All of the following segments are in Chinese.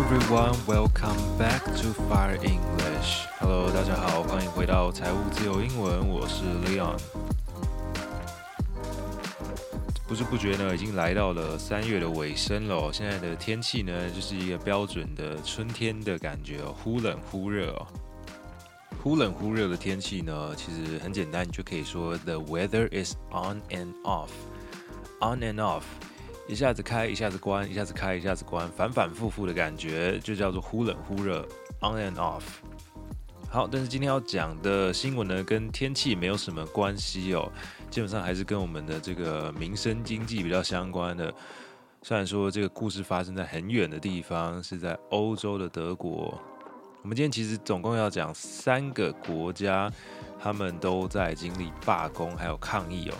everyone, welcome back to Fire English. Hello，大家好，欢迎回到财务自由英文，我是 Leon。不知不觉呢，已经来到了三月的尾声了。现在的天气呢，就是一个标准的春天的感觉哦，忽冷忽热哦。忽冷忽热的天气呢，其实很简单，你就可以说 The weather is on and off，on and off。一下子开，一下子关，一下子开，一下子关，反反复复的感觉，就叫做忽冷忽热，on and off。好，但是今天要讲的新闻呢，跟天气没有什么关系哦，基本上还是跟我们的这个民生经济比较相关的。虽然说这个故事发生在很远的地方，是在欧洲的德国。我们今天其实总共要讲三个国家，他们都在经历罢工还有抗议哦。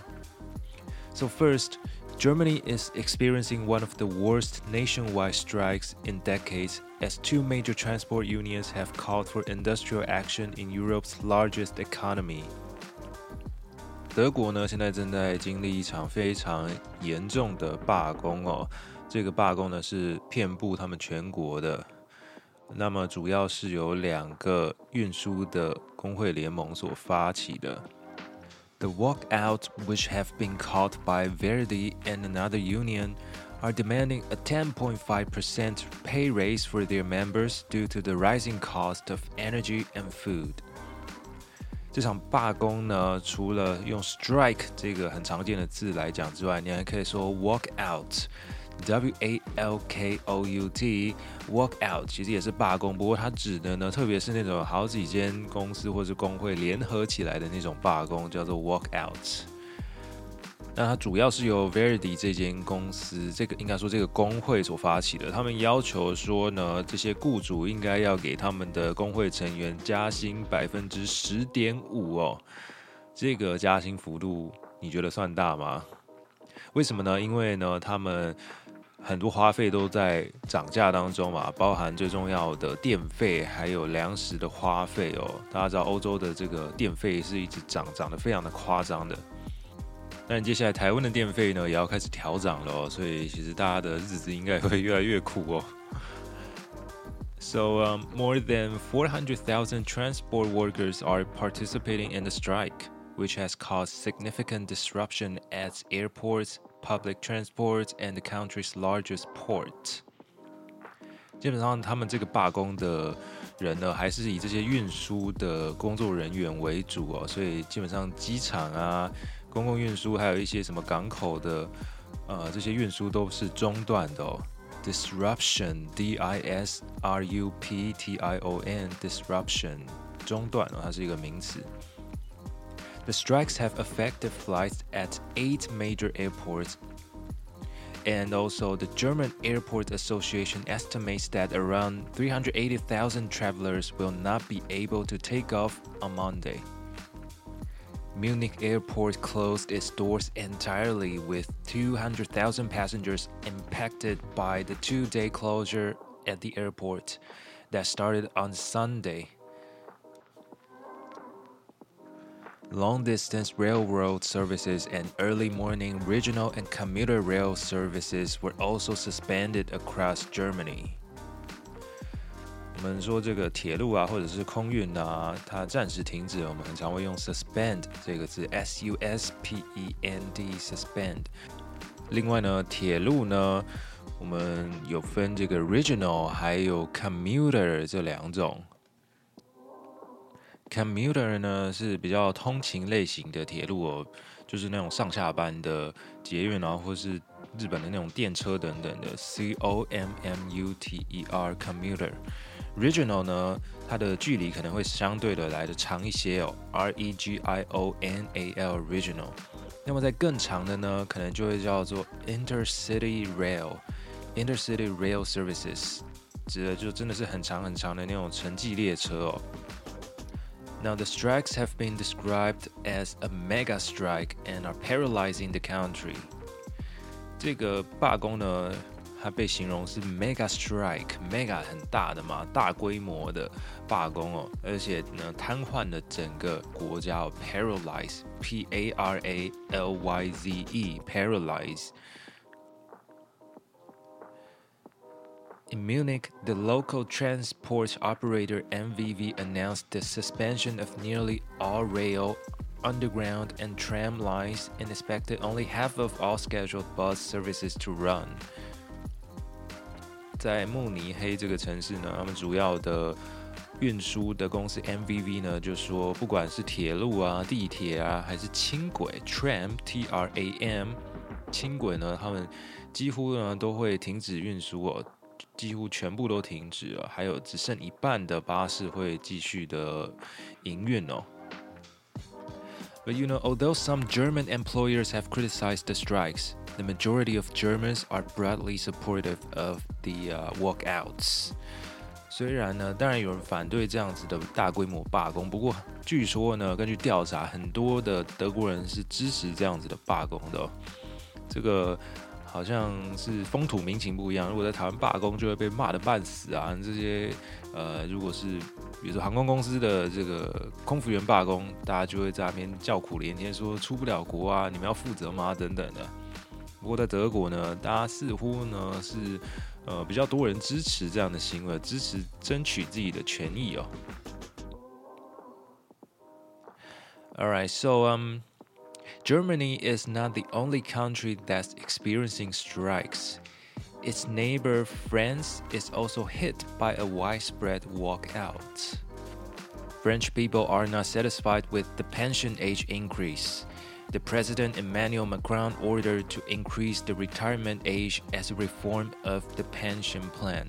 So first. Germany is experiencing one of the worst nationwide strikes in decades as two major transport unions have called for industrial action in Europe's largest economy. 德国呢，现在正在经历一场非常严重的罢工哦。这个罢工呢，是遍布他们全国的。那么主要是由两个运输的工会联盟所发起的。 The walkout, which have been called by Verdi and another union, are demanding a 10.5% pay raise for their members due to the rising cost of energy and food. 这场罢工呢，除了用 strike 这个很常见的字来讲之外，你还可以说 walk out。 W A L K O U T，walk out 其实也是罢工，不过它指的呢，特别是那种好几间公司或是工会联合起来的那种罢工，叫做 walk out。那它主要是由 Verdi 这间公司，这个应该说这个工会所发起的。他们要求说呢，这些雇主应该要给他们的工会成员加薪百分之十点五哦。这个加薪幅度你觉得算大吗？为什么呢？因为呢，他们很多花费都在涨价当中嘛，包含最重要的电费，还有粮食的花费哦。大家知道欧洲的这个电费是一直涨，涨得非常的夸张的。但接下来台湾的电费呢，也要开始调涨了哦，所以其实大家的日子应该会越来越苦哦。So, um, more than 400,000 transport workers are participating in the strike, which has caused significant disruption at airports. Public transport and the country's largest port。基本上，他们这个罢工的人呢，还是以这些运输的工作人员为主哦。所以，基本上机场啊、公共运输，还有一些什么港口的，呃，这些运输都是中断的哦。Disruption，D-I-S-R-U-P-T-I-O-N，disruption，中断哦，它是一个名词。The strikes have affected flights at eight major airports, and also the German Airport Association estimates that around 380,000 travelers will not be able to take off on Monday. Munich Airport closed its doors entirely with 200,000 passengers impacted by the two-day closure at the airport that started on Sunday. Long-distance railroad services and early morning regional and commuter rail services were also suspended across Germany. 我们说这个铁路啊，或者是空运啊，它暂时停止。我们很常会用 suspend 这个字，S-U-S-P-E-N-D，suspend。另外呢，铁路呢，我们有分这个 regional 还有 commuter 这两种。 Commuter 呢是比较通勤类型的铁路哦，就是那种上下班的捷运啊，或是日本的那种电车等等的。C O M M U T E R commuter。Regional 呢，它的距离可能会相对的来的长一些哦。R E G I O N A L regional。那么在更长的呢，可能就会叫做 Intercity Rail。Intercity Rail Services 指的就真的是很长很长的那种城际列车哦。Now, the strikes have been described as a mega strike and are paralyzing the country. 这个罢工呢，它被形容是 mega strike，mega 很大的嘛，大规模的罢工哦，而且呢，瘫痪了整个国家哦，paralyze，p a r a l y z e，paralyze。 In Munich, the local transport operator MVV announced the suspension of nearly all rail, underground, and tram lines and expected only half of all scheduled bus services to run. 在慕尼黑这个城市呢，他们主要的运输的公司 MVV 呢，就说不管是铁路啊、地铁啊，还是轻轨 （tram, T-R-A-M），轻轨呢，他们几乎呢都会停止运输哦， 几乎全部都停止了，还有只剩一半的巴士会继续的营运哦。But you know, although some German employers have criticized the strikes. The majority of Germans are broadly supportive of the walkouts. 虽然呢，当然有人反对这样子的大规模罢工，不过据说呢，根据调查，很多的德国人是支持这样子的罢工的哦。这个 好像是风土民情不一样。如果在台湾罢工，就会被骂得半死啊。这些呃，如果是比如说航空公司的这个空服员罢工，大家就会在那边叫苦连天，说出不了国啊，你们要负责吗？等等的。不过在德国呢，大家似乎呢是呃比较多人支持这样的行为，支持争取自己的权益哦。Alright, so um, Germany is not the only country that's experiencing strikes. Its neighbor France is also hit by a widespread walkout. French people are not satisfied with the pension age increase. The President Emmanuel Macron ordered to increase the retirement age as a reform of the pension plan.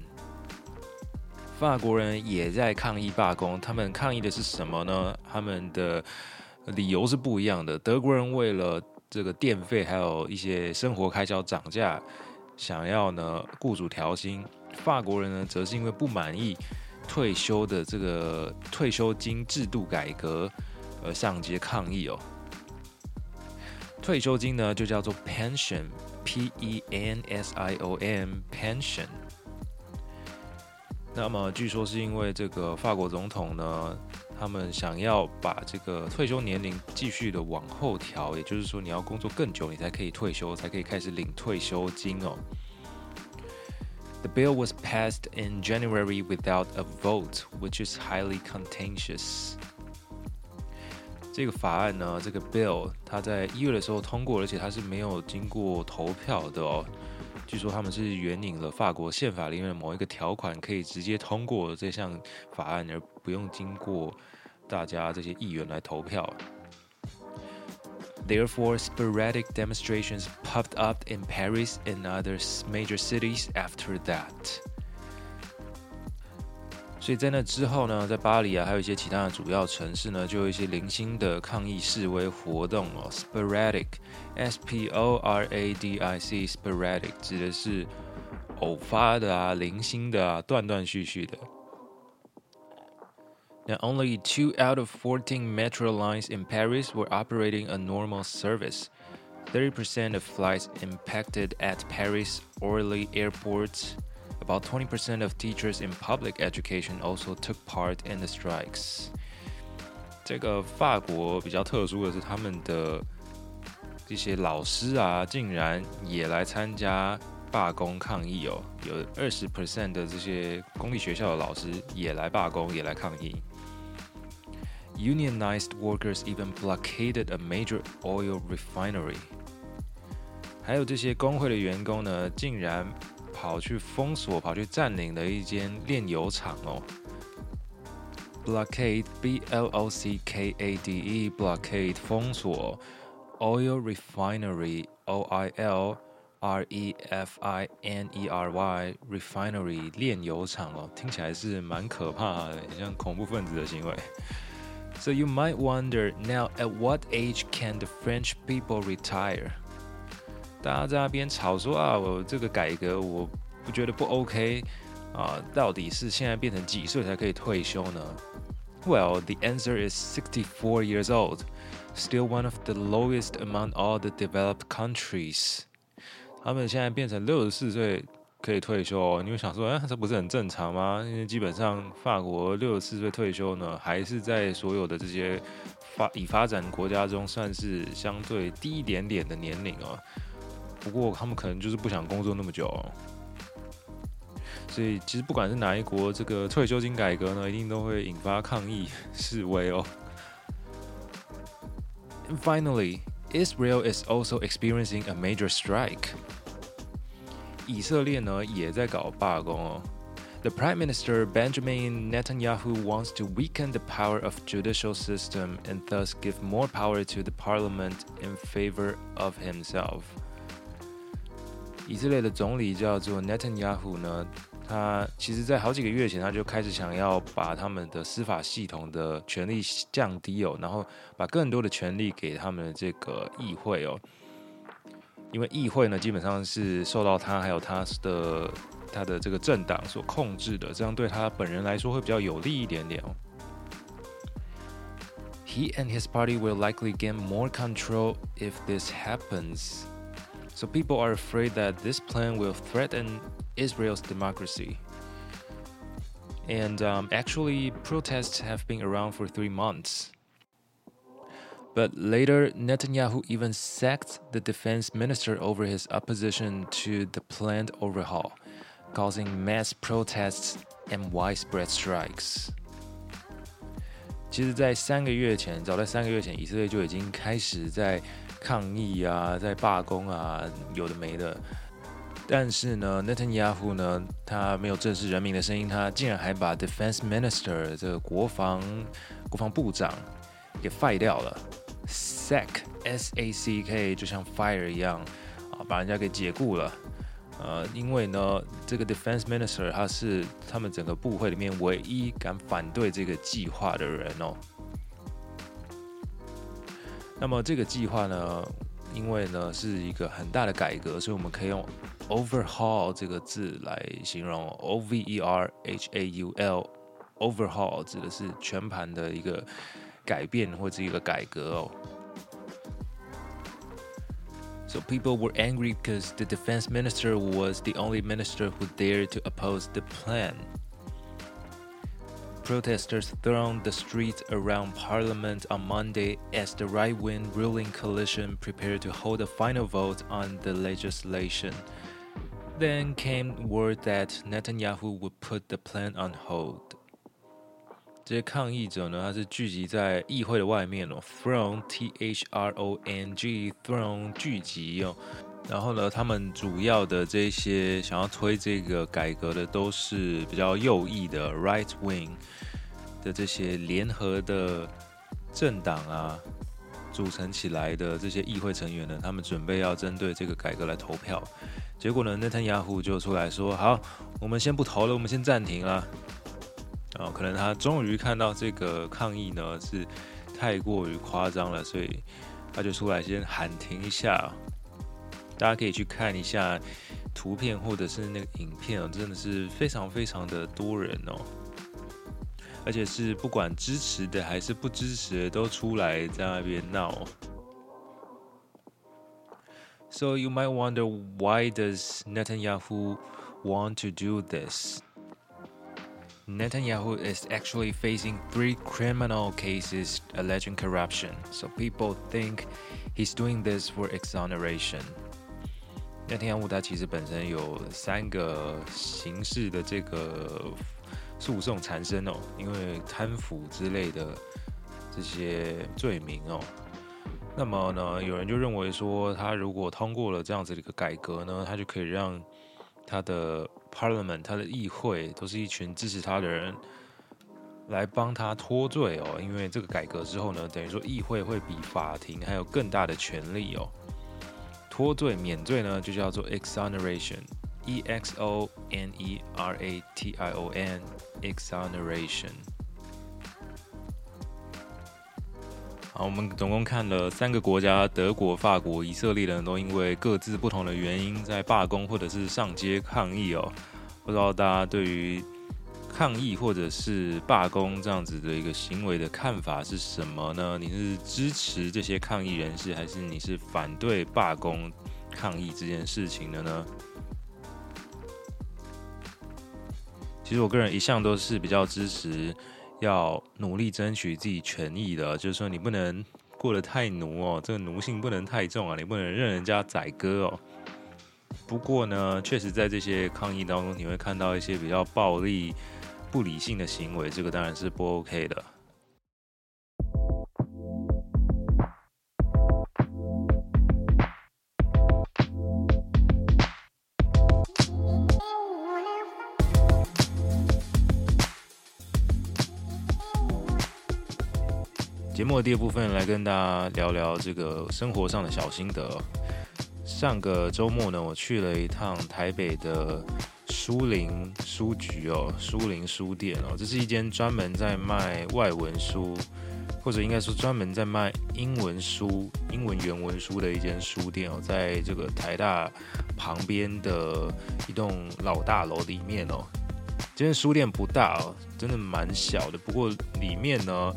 法国人也在抗议罢工，他们抗议的是什么呢？他们的 理由是不一样的。德国人为了这个电费还有一些生活开销涨价，想要呢雇主调薪；法国人呢则是因为不满意退休的这个退休金制度改革而上街抗议哦。退休金呢，就叫做 pension，p e n s i o n，pension。那么据说是因为这个法国总统呢，他们想要把这个退休年龄继续的往后调，也就是说你要工作更久，你才可以退休，才可以开始领退休金哦。The bill was passed in January without a vote, which is highly contentious. 这个法案呢，这个 bill，它在一月的时候通过，而且它是没有经过投票的哦。据说他们是援引了法国宪法里面的某一个条款，可以直接通过这项法案，而不用经过大家这些议员来投票。Therefore, sporadic demonstrations popped up in Paris and other major cities after that. 所以在那之后呢，在巴黎啊，还有一些其他的主要城市呢，就有一些零星的抗议示威活动哦。Sporadic，S P O R A D I C，sporadic 指的是偶发的啊，零星的啊，断断续续的。Now only two out of fourteen metro lines in Paris were operating a normal service. Thirty percent of flights impacted at Paris Orly airports. About twenty percent of teachers in public education also took part in the strikes。这个法国比较特殊的是，他们的这些老师啊，竟然也来参加罢工抗议哦。有二十 percent 的这些公立学校的老师也来罢工，也来抗议。Unionized workers even blockaded a major oil refinery。还有这些工会的员工呢，竟然。跑去封锁、跑去占领了一间炼油厂哦。Blockade，B L O C K A D E，blockade 封锁。Oil refinery，O I L R E F I N E R Y，refinery 炼油厂哦，听起来是蛮可怕的，像恐怖分子的行为。So you might wonder now at what age can the French people retire? 大家在那边吵说啊，我这个改革我不觉得不 OK 啊，到底是现在变成几岁才可以退休呢？Well, the answer is sixty-four years old, still one of the lowest among all the developed countries. 他们现在变成六十四岁可以退休，你会想说，哎，这不是很正常吗？因为基本上法国六十四岁退休呢，还是在所有的这些发已发展国家中算是相对低一点点的年龄哦。不过他们可能就是不想工作那么久哦。 所以其实不管是哪一国，这个退休金改革呢，一定都会引发抗议示威哦。And finally, Israel is also experiencing a major strike. 以色列呢也在搞罢工哦。The Prime Minister Benjamin Netanyahu wants to weaken the power of judicial system and thus give more power to the parliament in favor of himself. 以色列的总理叫做 Netanyahu 呢。他其实，在好几个月前，他就开始想要把他们的司法系统的权力降低哦，然后把更多的权力给他们的这个议会哦，因为议会呢，基本上是受到他还有他的他的这个政党所控制的，这样对他本人来说会比较有利一点点哦。He and his party will likely gain more control if this happens. So people are afraid that this plan will threaten Israel's democracy. And um, actually, protests have been around for three months. But later, Netanyahu even sacked the defense minister over his opposition to the planned overhaul, causing mass protests and widespread strikes. 其实，在三个月前，早在三个月前，以色列就已经开始在 抗议啊，在罢工啊，有的没的。但是呢，Netanyahu 呢，他没有正视人民的声音，他竟然还把 Defense Minister 这个国防国防部长给 fire 掉了，sack S A C K 就像 fire 一样啊，把人家给解雇了。呃，因为呢，这个 Defense Minister 他是他们整个部会里面唯一敢反对这个计划的人哦。那么这个计划呢，因为呢是一个很大的改革，所以我们可以用 overhaul 这个字来形容，O V E R H A U L，overhaul 指的是全盘的一个改变或者一个改革哦。So people were angry because the defense minister was the only minister who dared to oppose the plan. Protesters thronged the streets around Parliament on Monday as the right-wing ruling coalition prepared to hold a final vote on the legislation. Then came word that Netanyahu would put the plan on hold. 这些抗议者呢，他是聚集在议会的外面哦，throng T H R O N G throng 聚集哦。 然后呢，他们主要的这些想要推这个改革的，都是比较右翼的 right wing 的这些联合的政党啊，组成起来的这些议会成员呢，他们准备要针对这个改革来投票。结果呢，内塔尼亚胡就出来说：“好，我们先不投了，我们先暂停了。”哦，可能他终于看到这个抗议呢是太过于夸张了，所以他就出来先喊停一下。大家可以去看一下图片或者是那个影片哦，真的是非常非常的多人哦，而且是不管支持的还是不支持的都出来在那边闹。So you might wonder why does Netanyahu want to do this? Netanyahu is actually facing three criminal cases alleging corruption, so people think he's doing this for exoneration. 内塔尼亚胡他其实本身有三个刑事的这个诉讼缠身哦，因为贪腐之类的这些罪名哦。那么呢，有人就认为说，他如果通过了这样子的一个改革呢，他就可以让他的 Parliament，他的议会都是一群支持他的人来帮他脱罪哦。因为这个改革之后呢，等于说议会会比法庭还有更大的权力哦。脱罪免罪呢，就叫做 exoneration，e x o n e r a t i o n，exoneration。好，我们总共看了三个国家，德国、法国、以色列人都因为各自不同的原因在罢工或者是上街抗议哦。不知道大家对于抗议或者是罢工这样子的一个行为的看法是什么呢？你是支持这些抗议人士，还是你是反对罢工抗议这件事情的呢？其实我个人一向都是比较支持要努力争取自己权益的，就是说你不能过得太奴哦，这个奴性不能太重啊，你不能任人家宰割哦。不过呢，确实在这些抗议当中，你会看到一些比较暴力、不理性的行为，这个当然是不 OK 的。节目的第二部分来跟大家聊聊这个生活上的小心得。上个周末呢，我去了一趟台北的书林书局哦，书林书店哦，这是一间专门在卖外文书，或者应该说专门在卖英文书、英文原文书的一间书店哦，在这个台大旁边的一栋老大楼里面哦。这间书店不大哦，真的蛮小的，不过里面呢。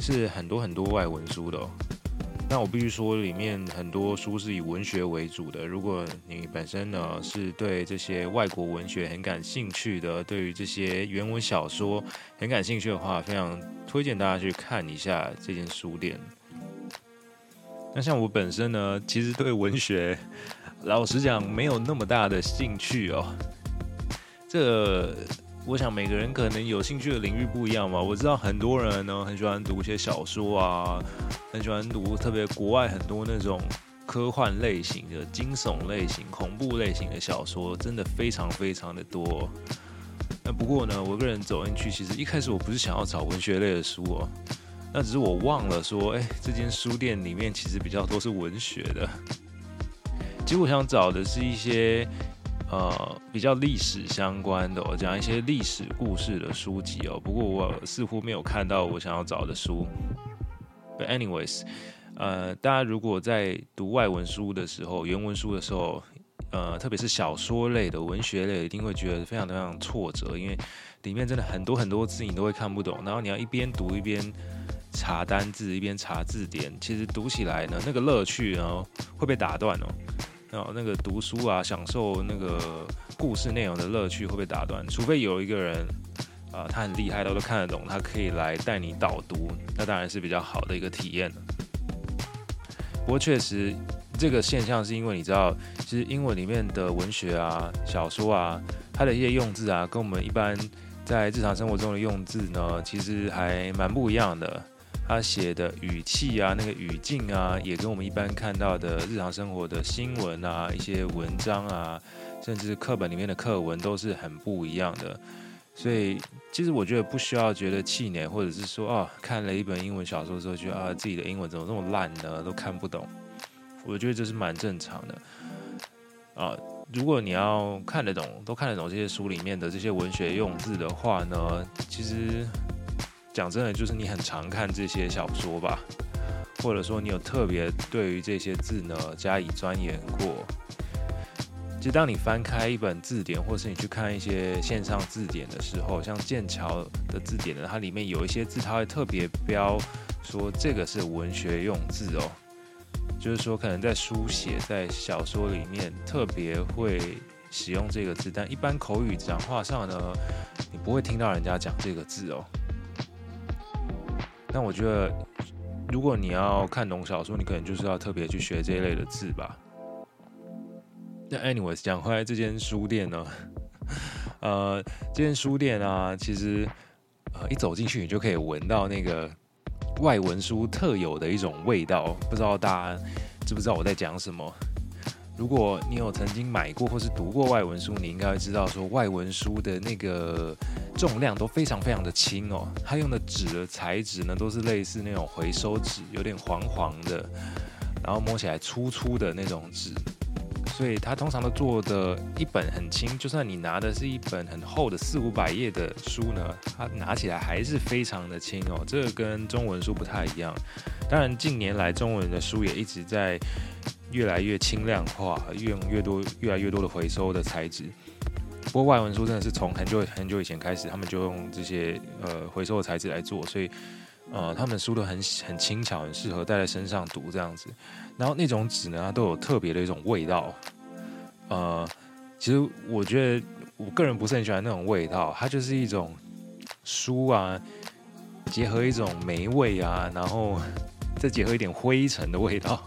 是很多很多外文书的哦，那我必须说，里面很多书是以文学为主的。如果你本身呢是对这些外国文学很感兴趣的，对于这些原文小说很感兴趣的话，非常推荐大家去看一下这间书店。那像我本身呢，其实对文学，老实讲没有那么大的兴趣哦。这。我想每个人可能有兴趣的领域不一样嘛。我知道很多人呢很喜欢读一些小说啊，很喜欢读特别国外很多那种科幻类型的、惊悚类型、恐怖类型的小说，真的非常非常的多。那不过呢，我个人走进去，其实一开始我不是想要找文学类的书哦，那只是我忘了说，哎，这间书店里面其实比较多是文学的。其实我想找的是一些。呃，比较历史相关的，我讲一些历史故事的书籍哦。不过我似乎没有看到我想要找的书。But anyways，呃，大家如果在读外文书的时候，原文书的时候，呃，特别是小说类的文学类，一定会觉得非常非常挫折，因为里面真的很多很多字你都会看不懂，然后你要一边读一边查单字，一边查字典，其实读起来呢，那个乐趣呢会被打断哦。哦，那个读书啊，享受那个故事内容的乐趣会被打断，除非有一个人啊、他很厉害，他都看得懂，他可以来带你导读，那当然是比较好的一个体验。不过确实，这个现象是因为你知道，其实英文里面的文学啊、小说啊，它的一些用字啊，跟我们一般在日常生活中的用字呢，其实还蛮不一样的。他写的语气啊，那个语境啊，也跟我们一般看到的日常生活的新闻啊、一些文章啊，甚至课本里面的课文都是很不一样的。所以，其实我觉得不需要觉得气馁，或者是说啊，看了一本英文小说之后，觉得啊，自己的英文怎么这么烂呢？都看不懂。我觉得这是蛮正常的。啊，如果你要看得懂，都看得懂这些书里面的这些文学用字的话呢，其实。讲真的，就是你很常看这些小说吧，或者说你有特别对于这些字呢加以钻研过。其实当你翻开一本字典，或是你去看一些线上字典的时候，像剑桥的字典呢，它里面有一些字，它会特别标说这个是文学用字哦，就是说可能在书写在小说里面特别会使用这个字，但一般口语讲话上呢，你不会听到人家讲这个字哦。那我觉得，如果你要看懂小说，你可能就是要特别去学这一类的字吧。那 anyways，讲回来这间书店呢，呃，这间书店啊，其实呃一走进去，你就可以闻到那个外文书特有的一种味道。不知道大家知不知道我在讲什么？如果你有曾经买过或是读过外文书，你应该知道说，外文书的那个重量都非常非常的轻哦。它用的纸的材质呢，都是类似那种回收纸，有点黄黄的，然后摸起来粗粗的那种纸。所以它通常都做的一本很轻，就算你拿的是一本很厚的四五百页的书呢，它拿起来还是非常的轻哦。这个跟中文书不太一样。当然，近年来中文的书也一直在。越来越轻量化，越用越多，越来越多的回收的材质。不过外文书真的是从很久很久以前开始，他们就用这些呃回收的材质来做，所以呃他们书都很很轻巧，很适合带在身上读这样子。然后那种纸呢，它都有特别的一种味道。呃，其实我觉得我个人不是很喜欢那种味道，它就是一种书啊，结合一种霉味啊，然后 再结合一点灰尘的味道。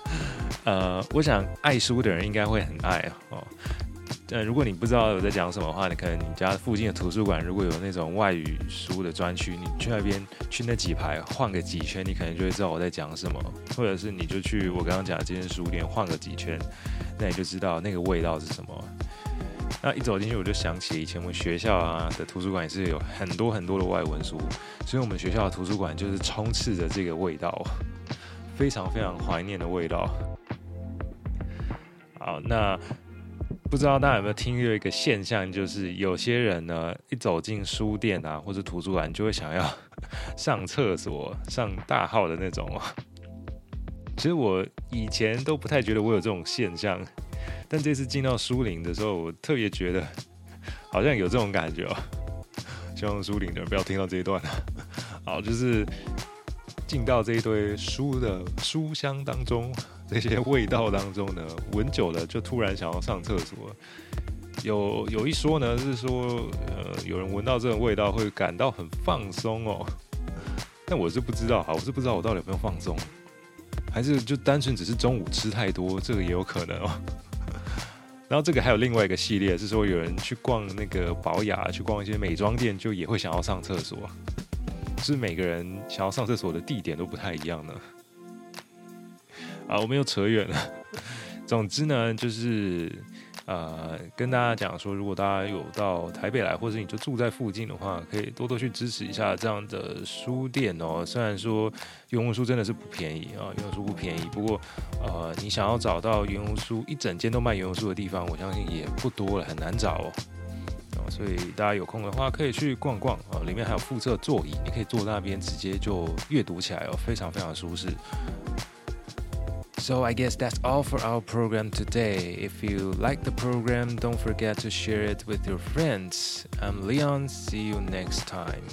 呃，我想爱书的人应该会很爱哦。呃，如果你不知道我在讲什么的话，你可能你家附近的图书馆如果有那种外语书的专区，你去那边去那几排晃个几圈，你可能就会知道我在讲什么。或者是你就去我刚刚讲的这间书店晃个几圈，那你就知道那个味道是什么。那一走进去，我就想起以前我们学校啊的图书馆也是有很多很多的外文书，所以我们学校的图书馆就是充斥着这个味道，非常非常怀念的味道。好，那。不知道大家有没有听过一个现象，就是有些人呢，一走进书店啊或者图书馆，就会想要 上厕所、上大号的那种。其实我以前都不太觉得我有这种现象，但这次进到书林的时候，我特别觉得好像有这种感觉哦。希望书林的人不要听到这一段。好，就是进到这一堆书的书香当中。这些味道当中呢，闻久了就突然想要上厕所。有有一说呢，是说呃，有人闻到这种味道会感到很放松哦。但我是不知道哈，我是不知道我到底有没有放松，还是就单纯只是中午吃太多，这个也有可能哦。然后这个还有另外一个系列，是说有人去逛那个宝雅，去逛一些美妆店，就也会想要上厕所。是每个人想要上厕所的地点都不太一样呢。啊，我们又扯远了。总之呢，就是呃，跟大家讲说，如果大家有到台北来，或者你就住在附近的话，可以多多去支持一下这样的书店哦。虽然说原文书真的是不便宜啊，原文书不便宜，不过呃，你想要找到原文书一整间都卖原文书的地方，我相信也不多了，很难找哦。所以大家有空的话可以去逛逛啊，里面还有附设座椅，你可以坐在那边直接就阅读起来哦，非常非常舒适。So I guess that's all for our program today. If you like the program, don't forget to share it with your friends. I'm Leon. See you next time.